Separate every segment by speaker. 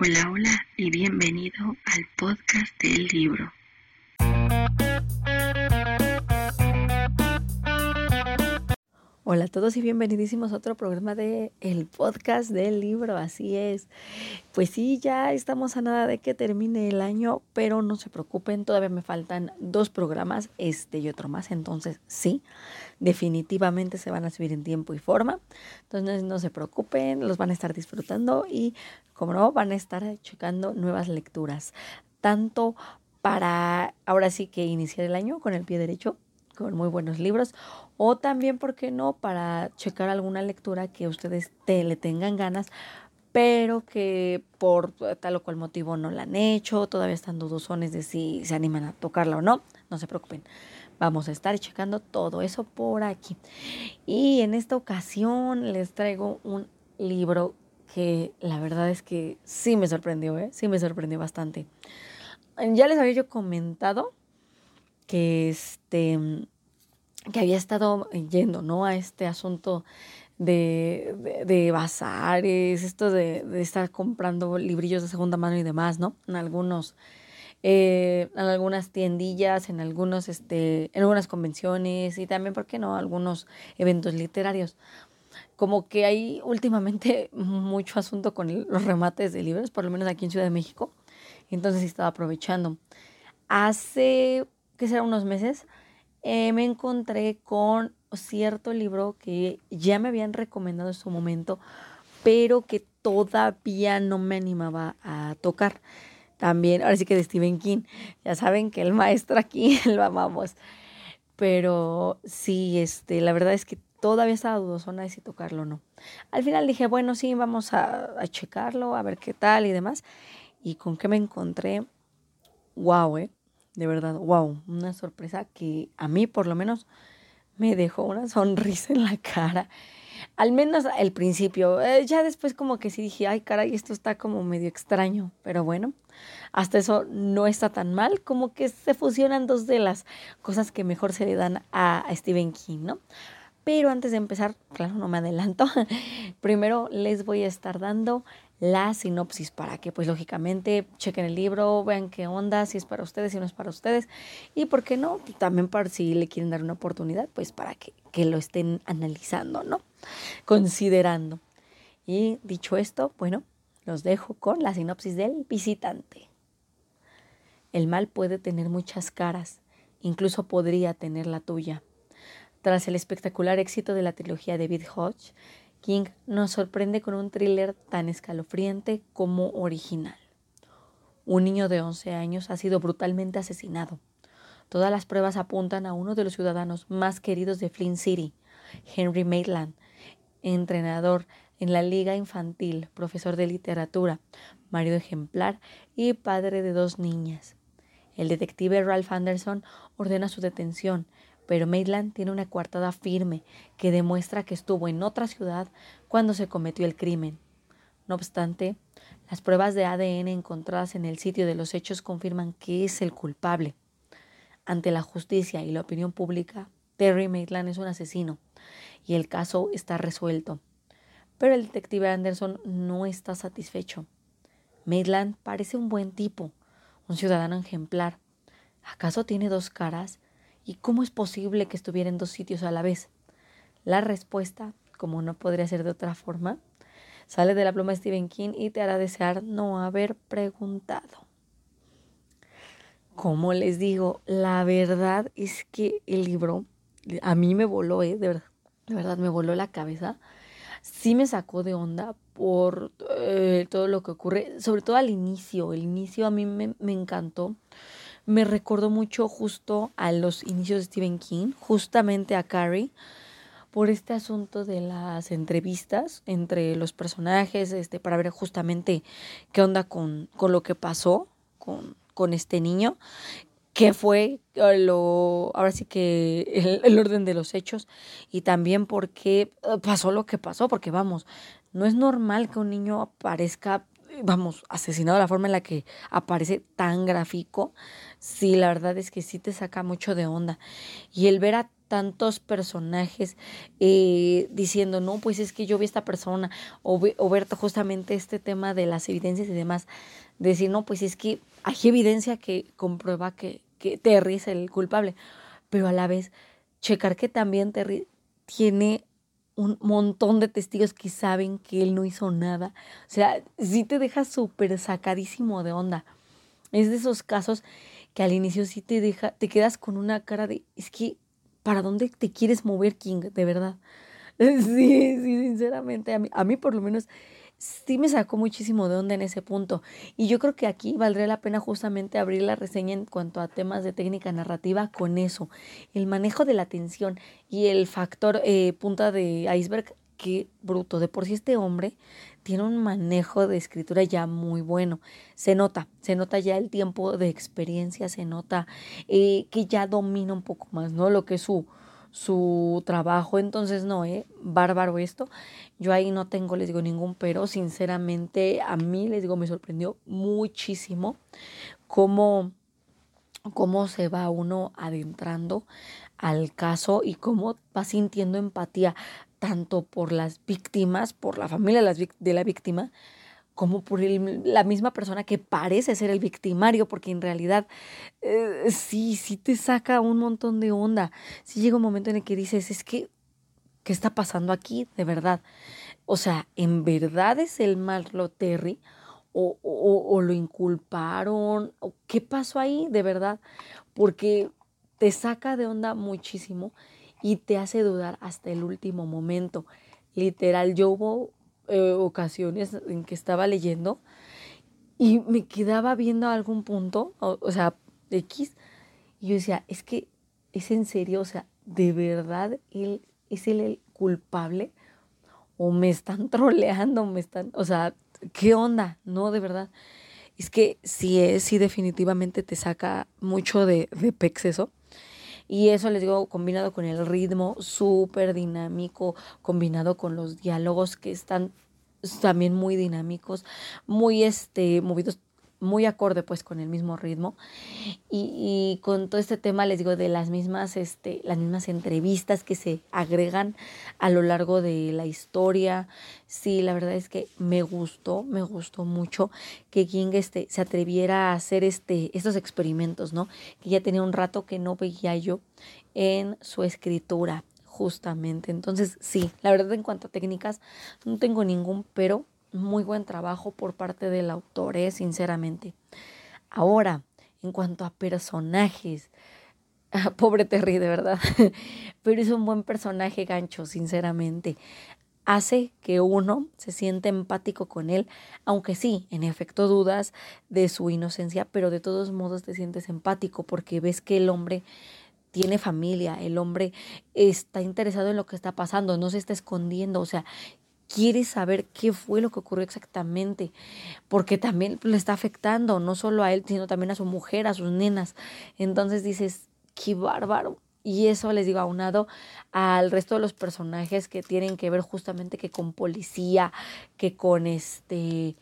Speaker 1: Hola, hola y bienvenido al podcast del libro.
Speaker 2: Hola a todos y bienvenidísimos a otro programa de el podcast del libro, así es. Pues sí, ya estamos a nada de que termine el año, pero no se preocupen, todavía me faltan dos programas, este y otro más, entonces sí, definitivamente se van a subir en tiempo y forma. Entonces no se preocupen, los van a estar disfrutando y como no, van a estar checando nuevas lecturas, tanto para ahora sí que iniciar el año con el pie derecho con muy buenos libros o también, ¿por qué no?, para checar alguna lectura que ustedes te, le tengan ganas, pero que por tal o cual motivo no la han hecho, todavía están dudosones de si se animan a tocarla o no, no se preocupen. Vamos a estar checando todo eso por aquí. Y en esta ocasión les traigo un libro que la verdad es que sí me sorprendió, ¿eh? sí me sorprendió bastante. Ya les había yo comentado que este que había estado yendo, ¿no? A este asunto de, de, bazares, esto de, de, estar comprando librillos de segunda mano y demás, ¿no? En algunos, eh, en algunas tiendillas, en algunos, este, en algunas convenciones y también, ¿por qué no? Algunos eventos literarios. Como que hay últimamente mucho asunto con los remates de libros, por lo menos aquí en Ciudad de México. Entonces estaba aprovechando. Hace que será unos meses, eh, me encontré con cierto libro que ya me habían recomendado en su momento, pero que todavía no me animaba a tocar. También, ahora sí que de Stephen King. Ya saben que el maestro aquí lo amamos. Pero sí, este, la verdad es que todavía estaba dudosona de si tocarlo o no. Al final dije, bueno, sí, vamos a, checarlo, a ver qué tal y demás. ¿Y con qué me encontré? Wow, ¿eh? De verdad, wow, una sorpresa que a mí por lo menos me dejó una sonrisa en la cara. Al menos al principio, eh, ya después como que sí dije, ay caray, esto está como medio extraño, pero bueno, hasta eso no está tan mal, como que se fusionan dos de las cosas que mejor se le dan a, a Stephen King, ¿no? Pero antes de empezar, claro, no me adelanto, primero les voy a estar dando la sinopsis para que pues lógicamente chequen el libro, vean qué onda, si es para ustedes, si no es para ustedes y por qué no, también para si le quieren dar una oportunidad, pues para que, que lo estén analizando, ¿no? Considerando. Y dicho esto, bueno, los dejo con la sinopsis del visitante. El mal puede tener muchas caras, incluso podría tener la tuya. Tras el espectacular éxito de la trilogía de David Hodge, King nos sorprende con un thriller tan escalofriante como original. Un niño de 11 años ha sido brutalmente asesinado. Todas las pruebas apuntan a uno de los ciudadanos más queridos de Flint City, Henry Maitland, entrenador en la liga infantil, profesor de literatura, marido ejemplar y padre de dos niñas. El detective Ralph Anderson ordena su detención, pero Maitland tiene una coartada firme que demuestra que estuvo en otra ciudad cuando se cometió el crimen. No obstante, las pruebas de ADN encontradas en el sitio de los hechos confirman que es el culpable. Ante la justicia y la opinión pública, Terry Maitland es un asesino y el caso está resuelto. Pero el detective Anderson no está satisfecho. Maitland parece un buen tipo, un ciudadano ejemplar. ¿Acaso tiene dos caras? ¿Y cómo es posible que estuviera en dos sitios a la vez? La respuesta, como no podría ser de otra forma, sale de la pluma de Stephen King y te hará desear no haber preguntado. Como les digo, la verdad es que el libro a mí me voló, ¿eh? de, verdad, de verdad me voló la cabeza. Sí me sacó de onda por eh, todo lo que ocurre, sobre todo al inicio. El inicio a mí me, me encantó me recordó mucho justo a los inicios de Stephen King, justamente a Carrie, por este asunto de las entrevistas entre los personajes, este, para ver justamente qué onda con, con lo que pasó con, con este niño, qué fue eh, lo, ahora sí que el, el, orden de los hechos y también por qué eh, pasó lo que pasó, porque vamos, no es normal que un niño aparezca vamos, asesinado, la forma en la que aparece tan gráfico, sí, la verdad es que sí te saca mucho de onda. Y el ver a tantos personajes eh, diciendo, no, pues es que yo vi a esta persona, o, o ver justamente este tema de las evidencias y demás, decir, no, pues es que hay evidencia que comprueba que, que Terry es el culpable, pero a la vez checar que también Terry tiene un montón de testigos que saben que él no hizo nada. O sea, sí te deja súper sacadísimo de onda. Es de esos casos que al inicio sí te deja, te quedas con una cara de, es que, ¿para dónde te quieres mover, King? De verdad. Sí, sí, sinceramente, a mí, a mí por lo menos sí me sacó muchísimo de onda en ese punto. Y yo creo que aquí valdría la pena justamente abrir la reseña en cuanto a temas de técnica narrativa con eso. El manejo de la tensión y el factor eh, punta de iceberg, que bruto. De por sí este hombre tiene un manejo de escritura ya muy bueno. Se nota, se nota ya el tiempo de experiencia, se nota eh, que ya domina un poco más, ¿no? Lo que es su su trabajo. Entonces, no, ¿eh? Bárbaro esto. Yo ahí no tengo, les digo, ningún pero. Sinceramente, a mí, les digo, me sorprendió muchísimo cómo, cómo se va uno adentrando al caso y cómo va sintiendo empatía tanto por las víctimas, por la familia de la víctima, como por la misma persona que parece ser el victimario, porque en realidad eh, sí, sí te saca un montón de onda. Sí llega un momento en el que dices, es que, ¿qué está pasando aquí? De verdad. O sea, ¿en verdad es el malo Terry? O, o, lo inculparon? ¿O ¿Qué pasó ahí? De verdad. Porque te saca de onda muchísimo y te hace dudar hasta el último momento. Literal, yo hubo eh, ocasiones en que estaba leyendo y me quedaba viendo algún punto, o, sea, X, y yo decía, es que es en serio, o sea, de verdad él es el culpable o me están troleando, me están, o sea, ¿qué onda? No, de verdad. Es que sí es, sí definitivamente te saca mucho de, de pex eso. Y eso les digo, combinado con el ritmo súper dinámico, combinado con los diálogos que están también muy dinámicos, muy este, movidos muy acorde pues con el mismo ritmo. Y, con todo este tema les digo de las mismas este las mismas entrevistas que se agregan a lo largo de la historia. Sí la verdad es que me gustó me gustó mucho que King este se atreviera a hacer este estos experimentos no que ya tenía un rato que no veía yo en su escritura justamente. Entonces sí la verdad en cuanto a técnicas no tengo ningún pero muy buen trabajo por parte del autor, ¿eh? sinceramente. Ahora, en cuanto a personajes, pobre Terry, de verdad, pero es un buen personaje gancho, sinceramente. Hace que uno se siente empático con él, aunque sí, en efecto dudas de su inocencia, pero de todos modos te sientes empático porque ves que el hombre tiene familia, el hombre está interesado en lo que está pasando, no se está escondiendo, o sea, quiere saber qué fue lo que ocurrió exactamente, porque también le está afectando, no solo a él, sino también a su mujer, a sus nenas. Entonces dices, qué bárbaro. Y eso les digo aunado al resto de los personajes que tienen que ver justamente que con policía, que con este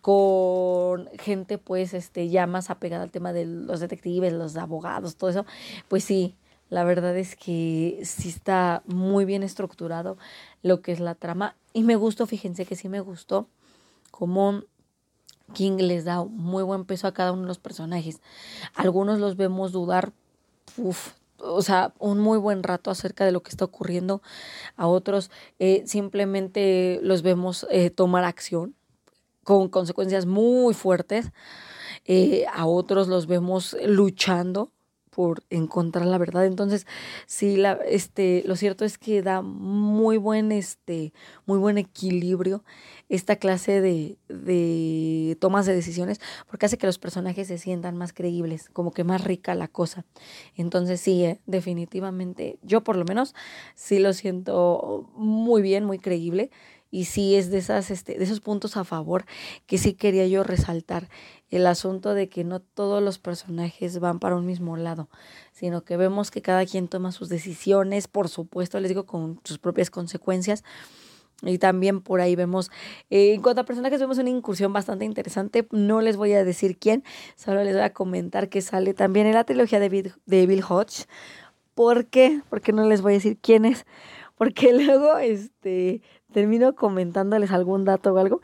Speaker 2: con gente pues este ya más apegada al tema de los detectives, los abogados, todo eso, pues sí, la verdad es que sí está muy bien estructurado lo que es la trama. Y me gustó, fíjense que sí me gustó cómo King les da muy buen peso a cada uno de los personajes. Algunos los vemos dudar, o sea, un muy buen rato acerca de lo que está ocurriendo. A otros eh, simplemente los vemos eh, tomar acción con consecuencias muy fuertes. Eh, a otros los vemos luchando por encontrar la verdad. Entonces, sí, la, este, lo cierto es que da muy buen, este, muy buen equilibrio esta clase de, de tomas de decisiones, porque hace que los personajes se sientan más creíbles, como que más rica la cosa. Entonces, sí, eh, definitivamente, yo por lo menos sí lo siento muy bien, muy creíble y sí es de esas este, de esos puntos a favor que sí quería yo resaltar el asunto de que no todos los personajes van para un mismo lado sino que vemos que cada quien toma sus decisiones por supuesto les digo con sus propias consecuencias y también por ahí vemos, eh, en cuanto a personajes, vemos una incursión bastante interesante. No les voy a decir quién, solo les voy a comentar que sale también en la trilogía de Bill, de Bill Hodge, ¿Por qué? Porque no les voy a decir quién es. Porque luego este, termino comentándoles algún dato o algo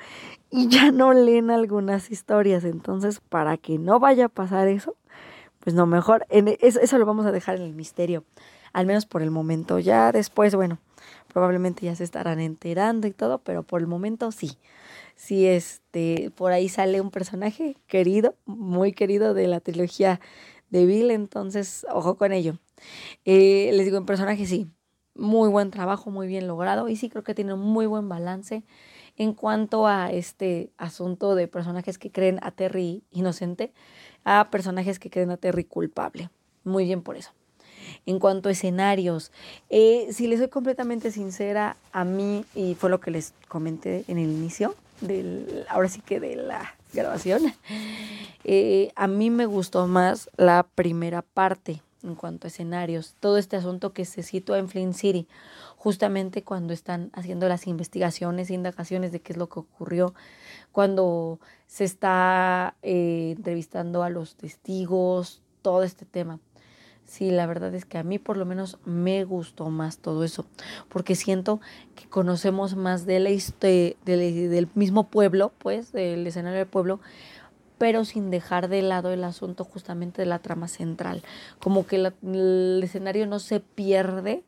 Speaker 2: y ya no leen algunas historias. Entonces, para que no vaya a pasar eso, pues no, mejor, e, eso, eso lo vamos a dejar en el misterio. Al menos por el momento. Ya después, bueno, probablemente ya se estarán enterando y todo, pero por el momento sí. Sí, este, por ahí sale un personaje querido, muy querido de la trilogía de Bill, entonces ojo con ello. Eh, les digo, en personaje sí, muy buen trabajo, muy bien logrado y sí creo que tiene un muy buen balance en cuanto a este asunto de personajes que creen a Terry inocente a personajes que creen a Terry culpable. Muy bien por eso. En cuanto a escenarios, eh, si les soy completamente sincera, a mí, y fue lo que les comenté en el inicio, del, ahora sí que de la grabación, eh, a mí me gustó más la primera parte en cuanto a escenarios, todo este asunto que se sitúa en Flint City, justamente cuando están haciendo las investigaciones e indagaciones de qué es lo que ocurrió, cuando se está eh, entrevistando a los testigos, todo este tema. Sí, la verdad es que a mí por lo menos me gustó más todo eso, porque siento que conocemos más de la de, del mismo pueblo, pues, del escenario del pueblo, pero sin dejar de lado el asunto justamente de la trama central. Como que el escenario no se pierde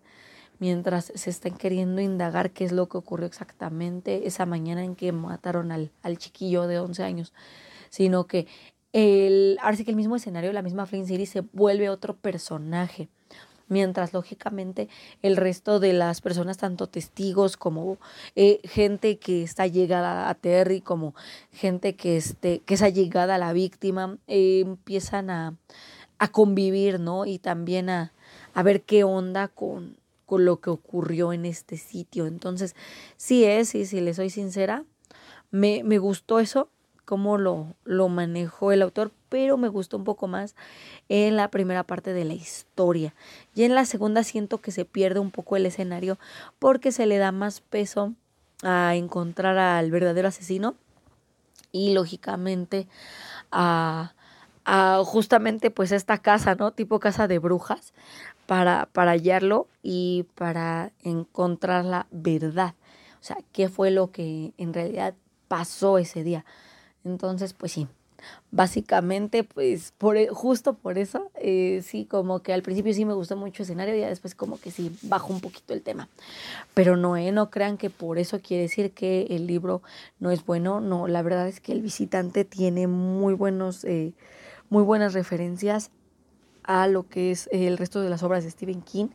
Speaker 2: mientras se están queriendo indagar qué es lo que ocurrió exactamente esa mañana en que mataron al, al chiquillo de 11 años, sino que el, ahora sí que el mismo escenario, la misma Flint City se vuelve otro personaje mientras lógicamente el resto de las personas, tanto testigos como eh, gente que está llegada a Terry, como gente que, este, que es allegada a la víctima, empiezan a, a, convivir, ¿no? Y también a, a ver qué onda con, lo que ocurrió en este sitio. Entonces, sí es, y si le soy sincera, me, me gustó eso, cómo lo, lo manejó el autor, pero me gustó un poco más en la primera parte de la historia. Y en la segunda siento que se pierde un poco el escenario porque se le da más peso a encontrar al verdadero asesino y lógicamente a, a justamente pues esta casa, ¿no? Tipo casa de brujas para, para hallarlo y para encontrar la verdad. O sea, qué fue lo que en realidad pasó ese día. Entonces, pues sí, básicamente, pues por, e, justo por eso, eh, sí, como que al principio sí me gustó mucho el escenario y después como que sí bajó un poquito el tema. Pero no, eh, no crean que por eso quiere decir que el libro no es bueno, no, la verdad es que el visitante tiene muy buenos, eh, muy buenas referencias a lo que es el resto de las obras de Stephen King,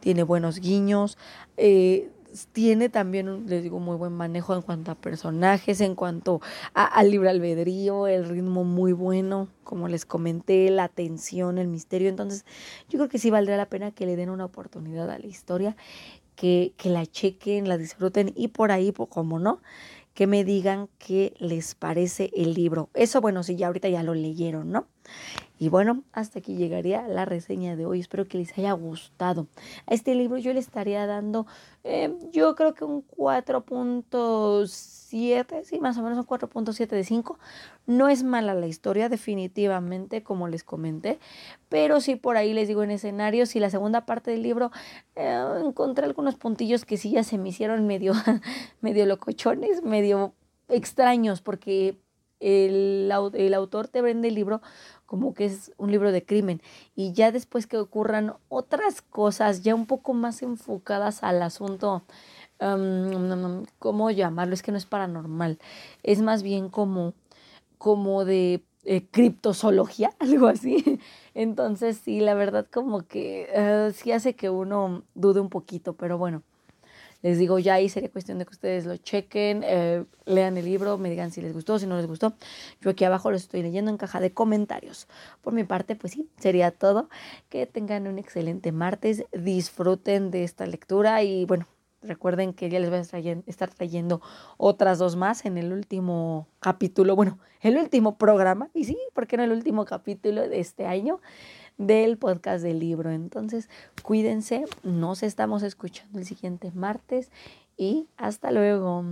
Speaker 2: tiene buenos guiños, eh, tiene también, les digo, muy buen manejo en cuanto a personajes, en cuanto al libre albedrío, el ritmo muy bueno, como les comenté, la tensión, el misterio. Entonces, yo creo que sí valdría la pena que le den una oportunidad a la historia, que, que la chequen, la disfruten y por ahí, pues, como no, que me digan qué les parece el libro. Eso, bueno, sí, ya ahorita ya lo leyeron, ¿no? Y bueno, hasta aquí llegaría la reseña de hoy. Espero que les haya gustado. A este libro yo le estaría dando, eh, yo creo que un 4.7, sí, más o menos un 4.7 de 5. No es mala la historia, definitivamente, como les comenté. Pero sí, por ahí les digo en escenarios y la segunda parte del libro eh, encontré algunos puntillos que sí ya se me hicieron medio, medio locochones, medio extraños, porque el, el autor te vende el libro como que es un libro de crimen. Y ya después que ocurran otras cosas ya un poco más enfocadas al asunto, ¿cómo llamarlo? Es que no es paranormal, es más bien como, como de eh, criptozoología, algo así. Entonces sí, la verdad como que uh, sí hace que uno dude un poquito, pero bueno. Les digo, ya ahí sería cuestión de que ustedes lo chequen, eh, lean el libro, me digan si les gustó, si no les gustó. Yo aquí abajo lo estoy leyendo en caja de comentarios. Por mi parte, pues sí, sería todo. Que tengan un excelente martes, disfruten de esta lectura y bueno, Recuerden que ya les voy a estar trayendo otras dos más en el último capítulo, bueno, el último programa, y sí, porque no el último capítulo de este año del podcast del libro. Entonces, cuídense, nos estamos escuchando el siguiente martes y hasta luego.